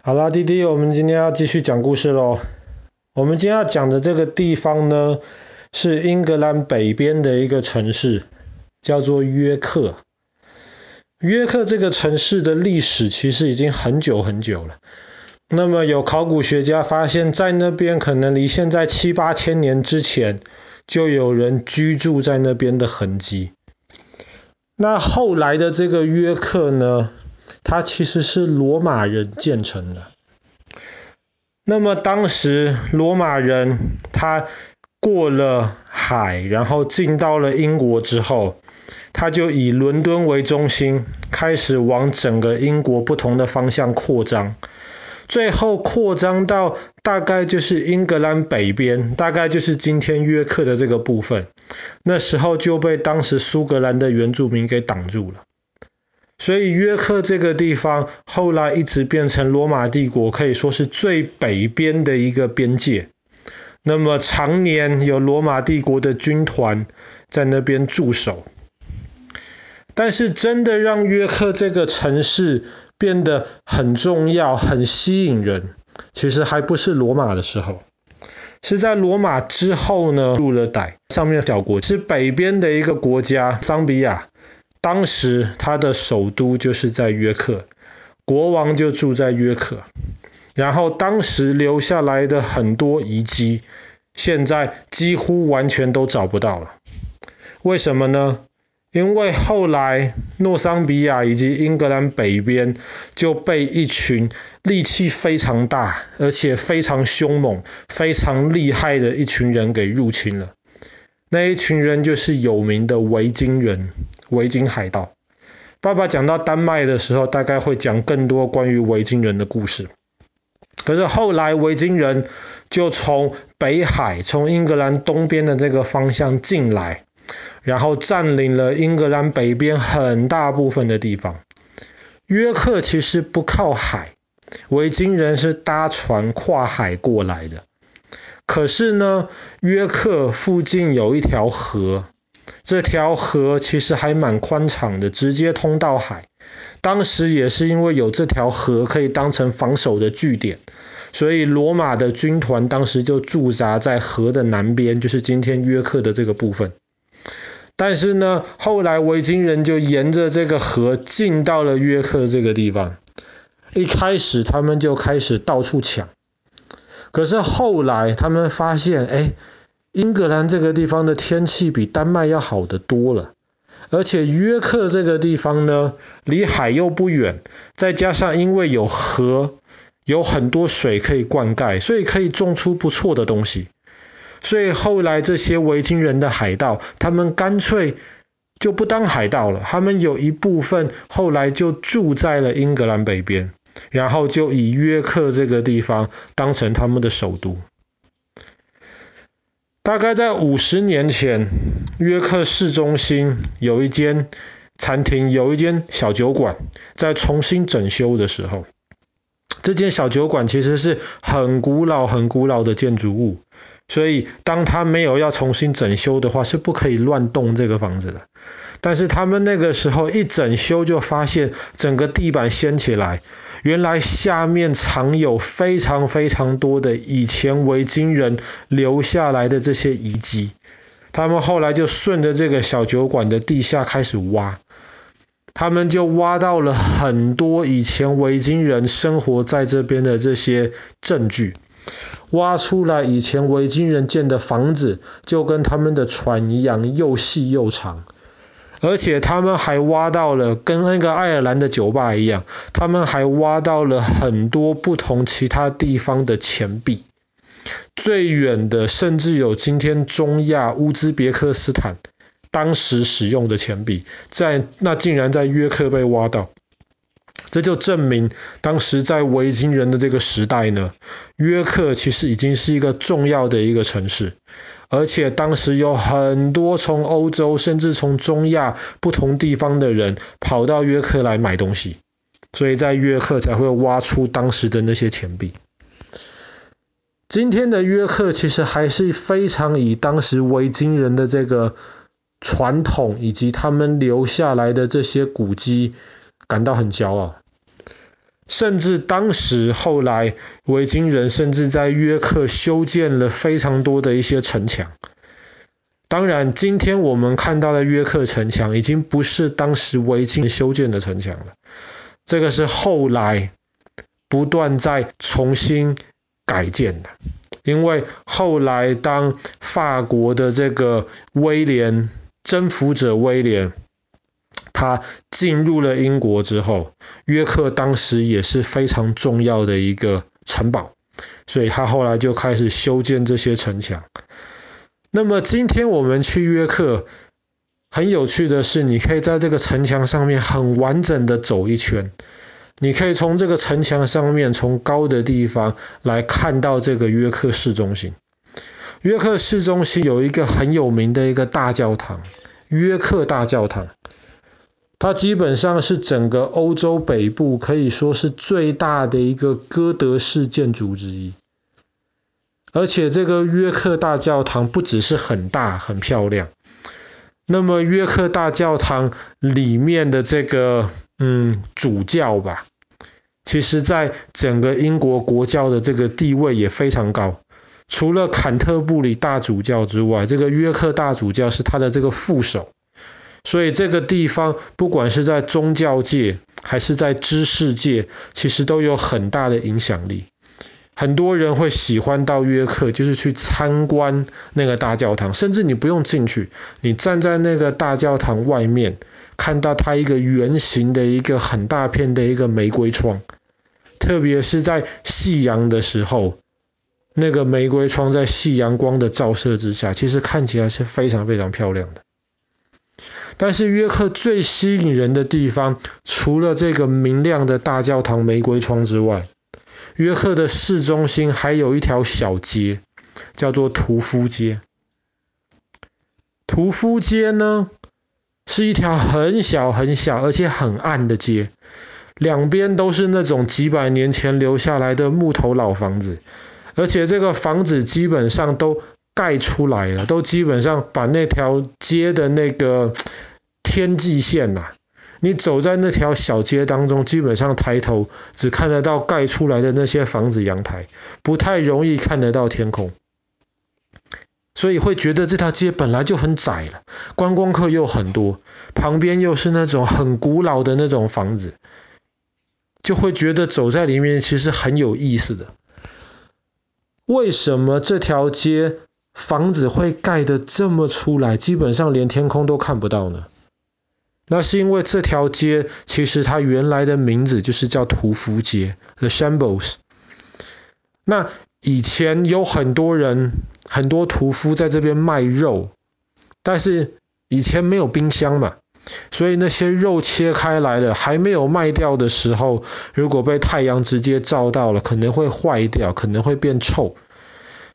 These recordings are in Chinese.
好啦，弟弟，我们今天要继续讲故事喽。我们今天要讲的这个地方呢，是英格兰北边的一个城市，叫做约克。约克这个城市的历史其实已经很久很久了。那么有考古学家发现，在那边可能离现在七八千年之前，就有人居住在那边的痕迹。那后来的这个约克呢，它其实是罗马人建成的。那么当时罗马人他过了海，然后进到了英国之后，他就以伦敦为中心，开始往整个英国不同的方向扩张，最后扩张到大概就是英格兰北边，大概就是今天约克的这个部分。那时候就被当时苏格兰的原住民给挡住了。所以约克这个地方后来一直变成罗马帝国可以说是最北边的一个边界。那么常年有罗马帝国的军团在那边驻守。但是真的让约克这个城市变得很重要、很吸引人，其实还不是罗马的时候，是在罗马之后呢，入了歹上面小国是北边的一个国家桑比亚。当时他的首都就是在约克，国王就住在约克。然后当时留下来的很多遗迹，现在几乎完全都找不到了。为什么呢？因为后来诺桑比亚以及英格兰北边就被一群力气非常大，而且非常凶猛、非常厉害的一群人给入侵了。那一群人就是有名的维京人。维京海盗。爸爸讲到丹麦的时候，大概会讲更多关于维京人的故事。可是后来维京人就从北海，从英格兰东边的这个方向进来，然后占领了英格兰北边很大部分的地方。约克其实不靠海，维京人是搭船跨海过来的。可是呢，约克附近有一条河。这条河其实还蛮宽敞的，直接通到海。当时也是因为有这条河可以当成防守的据点，所以罗马的军团当时就驻扎在河的南边，就是今天约克的这个部分。但是呢，后来维京人就沿着这个河进到了约克这个地方。一开始他们就开始到处抢，可是后来他们发现，哎。英格兰这个地方的天气比丹麦要好得多了，而且约克这个地方呢，离海又不远，再加上因为有河，有很多水可以灌溉，所以可以种出不错的东西。所以后来这些维京人的海盗，他们干脆就不当海盗了，他们有一部分后来就住在了英格兰北边，然后就以约克这个地方当成他们的首都。大概在五十年前，约克市中心有一间餐厅，有一间小酒馆，在重新整修的时候，这间小酒馆其实是很古老、很古老的建筑物，所以当他没有要重新整修的话，是不可以乱动这个房子的。但是他们那个时候一整修，就发现整个地板掀起来。原来下面藏有非常非常多的以前维京人留下来的这些遗迹，他们后来就顺着这个小酒馆的地下开始挖，他们就挖到了很多以前维京人生活在这边的这些证据，挖出来以前维京人建的房子就跟他们的船一样又细又长。而且他们还挖到了，跟那个爱尔兰的酒吧一样，他们还挖到了很多不同其他地方的钱币。最远的甚至有今天中亚乌兹别克斯坦当时使用的钱币，在那竟然在约克被挖到，这就证明当时在维京人的这个时代呢，约克其实已经是一个重要的一个城市。而且当时有很多从欧洲甚至从中亚不同地方的人跑到约克来买东西，所以在约克才会挖出当时的那些钱币。今天的约克其实还是非常以当时维京人的这个传统以及他们留下来的这些古迹感到很骄傲。甚至当时后来维京人甚至在约克修建了非常多的一些城墙。当然，今天我们看到的约克城墙已经不是当时维京修建的城墙了，这个是后来不断在重新改建的。因为后来当法国的这个威廉征服者威廉，他进入了英国之后，约克当时也是非常重要的一个城堡，所以他后来就开始修建这些城墙。那么今天我们去约克，很有趣的是，你可以在这个城墙上面很完整的走一圈，你可以从这个城墙上面从高的地方来看到这个约克市中心。约克市中心有一个很有名的一个大教堂，约克大教堂，它基本上是整个欧洲北部可以说是最大的一个哥德式建筑之一。而且这个约克大教堂不只是很大很漂亮，那么约克大教堂里面的这个嗯主教吧，其实在整个英国国教的这个地位也非常高。除了坎特布里大主教之外，这个约克大主教是他的这个副手，所以这个地方不管是在宗教界还是在知识界，其实都有很大的影响力。很多人会喜欢到约克，就是去参观那个大教堂，甚至你不用进去，你站在那个大教堂外面，看到它一个圆形的一个很大片的一个玫瑰窗，特别是在夕阳的时候，那个玫瑰窗在夕阳光的照射之下，其实看起来是非常非常漂亮的。但是约克最吸引人的地方，除了这个明亮的大教堂玫瑰窗之外，约克的市中心还有一条小街，叫做屠夫街。屠夫街呢，是一条很小很小而且很暗的街，两边都是那种几百年前留下来的木头老房子，而且这个房子基本上都盖出来了，都基本上把那条街的那个天际线呐、啊。你走在那条小街当中，基本上抬头只看得到盖出来的那些房子阳台，不太容易看得到天空，所以会觉得这条街本来就很窄了，观光客又很多，旁边又是那种很古老的那种房子，就会觉得走在里面其实很有意思的。为什么这条街房子会盖得这么出来，基本上连天空都看不到呢？那是因为这条街其实它原来的名字就是叫屠夫街 （The Shambles）。那以前有很多人，很多屠夫在这边卖肉，但是以前没有冰箱嘛，所以那些肉切开来了，还没有卖掉的时候，如果被太阳直接照到了，可能会坏掉，可能会变臭。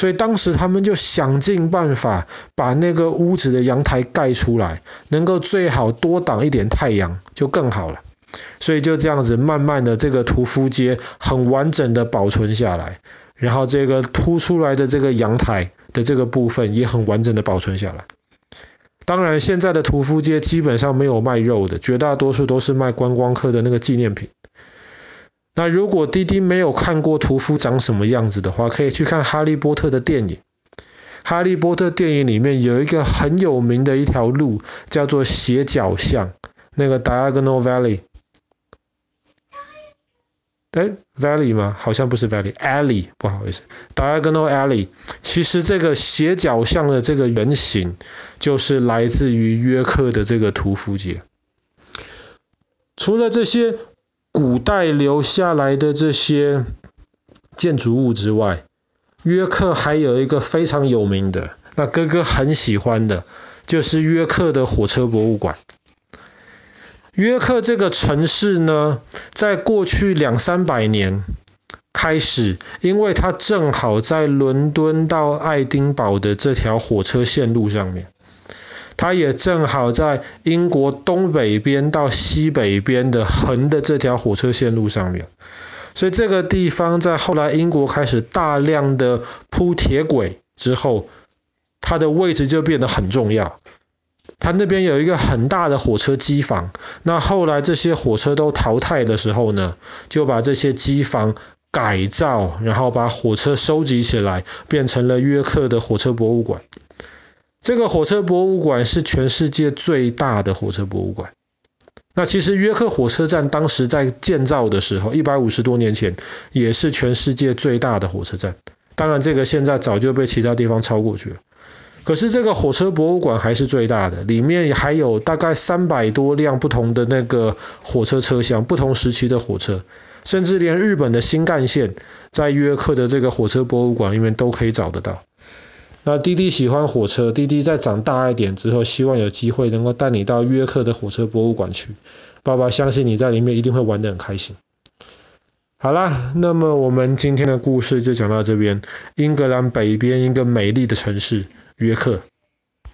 所以当时他们就想尽办法把那个屋子的阳台盖出来，能够最好多挡一点太阳就更好了。所以就这样子慢慢的这个屠夫街很完整的保存下来，然后这个凸出来的这个阳台的这个部分也很完整的保存下来。当然现在的屠夫街基本上没有卖肉的，绝大多数都是卖观光客的那个纪念品。那如果滴滴没有看过屠夫长什么样子的话，可以去看《哈利波特》的电影。《哈利波特》电影里面有一个很有名的一条路，叫做斜角巷，那个 Diagonal Valley。哎，Valley 吗？好像不是 Valley，Alley，不好意思，Diagonal Alley。其实这个斜角巷的这个原型，就是来自于约克的这个屠夫街。除了这些。古代留下来的这些建筑物之外，约克还有一个非常有名的，那哥哥很喜欢的，就是约克的火车博物馆。约克这个城市呢，在过去两三百年开始，因为它正好在伦敦到爱丁堡的这条火车线路上面。它也正好在英国东北边到西北边的横的这条火车线路上面，所以这个地方在后来英国开始大量的铺铁轨之后，它的位置就变得很重要。他那边有一个很大的火车机房。那后来这些火车都淘汰的时候呢，就把这些机房改造，然后把火车收集起来，变成了约克的火车博物馆。这个火车博物馆是全世界最大的火车博物馆。那其实约克火车站当时在建造的时候，一百五十多年前，也是全世界最大的火车站。当然，这个现在早就被其他地方超过去了。可是这个火车博物馆还是最大的，里面还有大概三百多辆不同的那个火车车厢，不同时期的火车，甚至连日本的新干线，在约克的这个火车博物馆里面都可以找得到。那弟弟喜欢火车，弟弟在长大一点之后，希望有机会能够带你到约克的火车博物馆去。爸爸相信你在里面一定会玩得很开心。好啦，那么我们今天的故事就讲到这边。英格兰北边一个美丽的城市约克。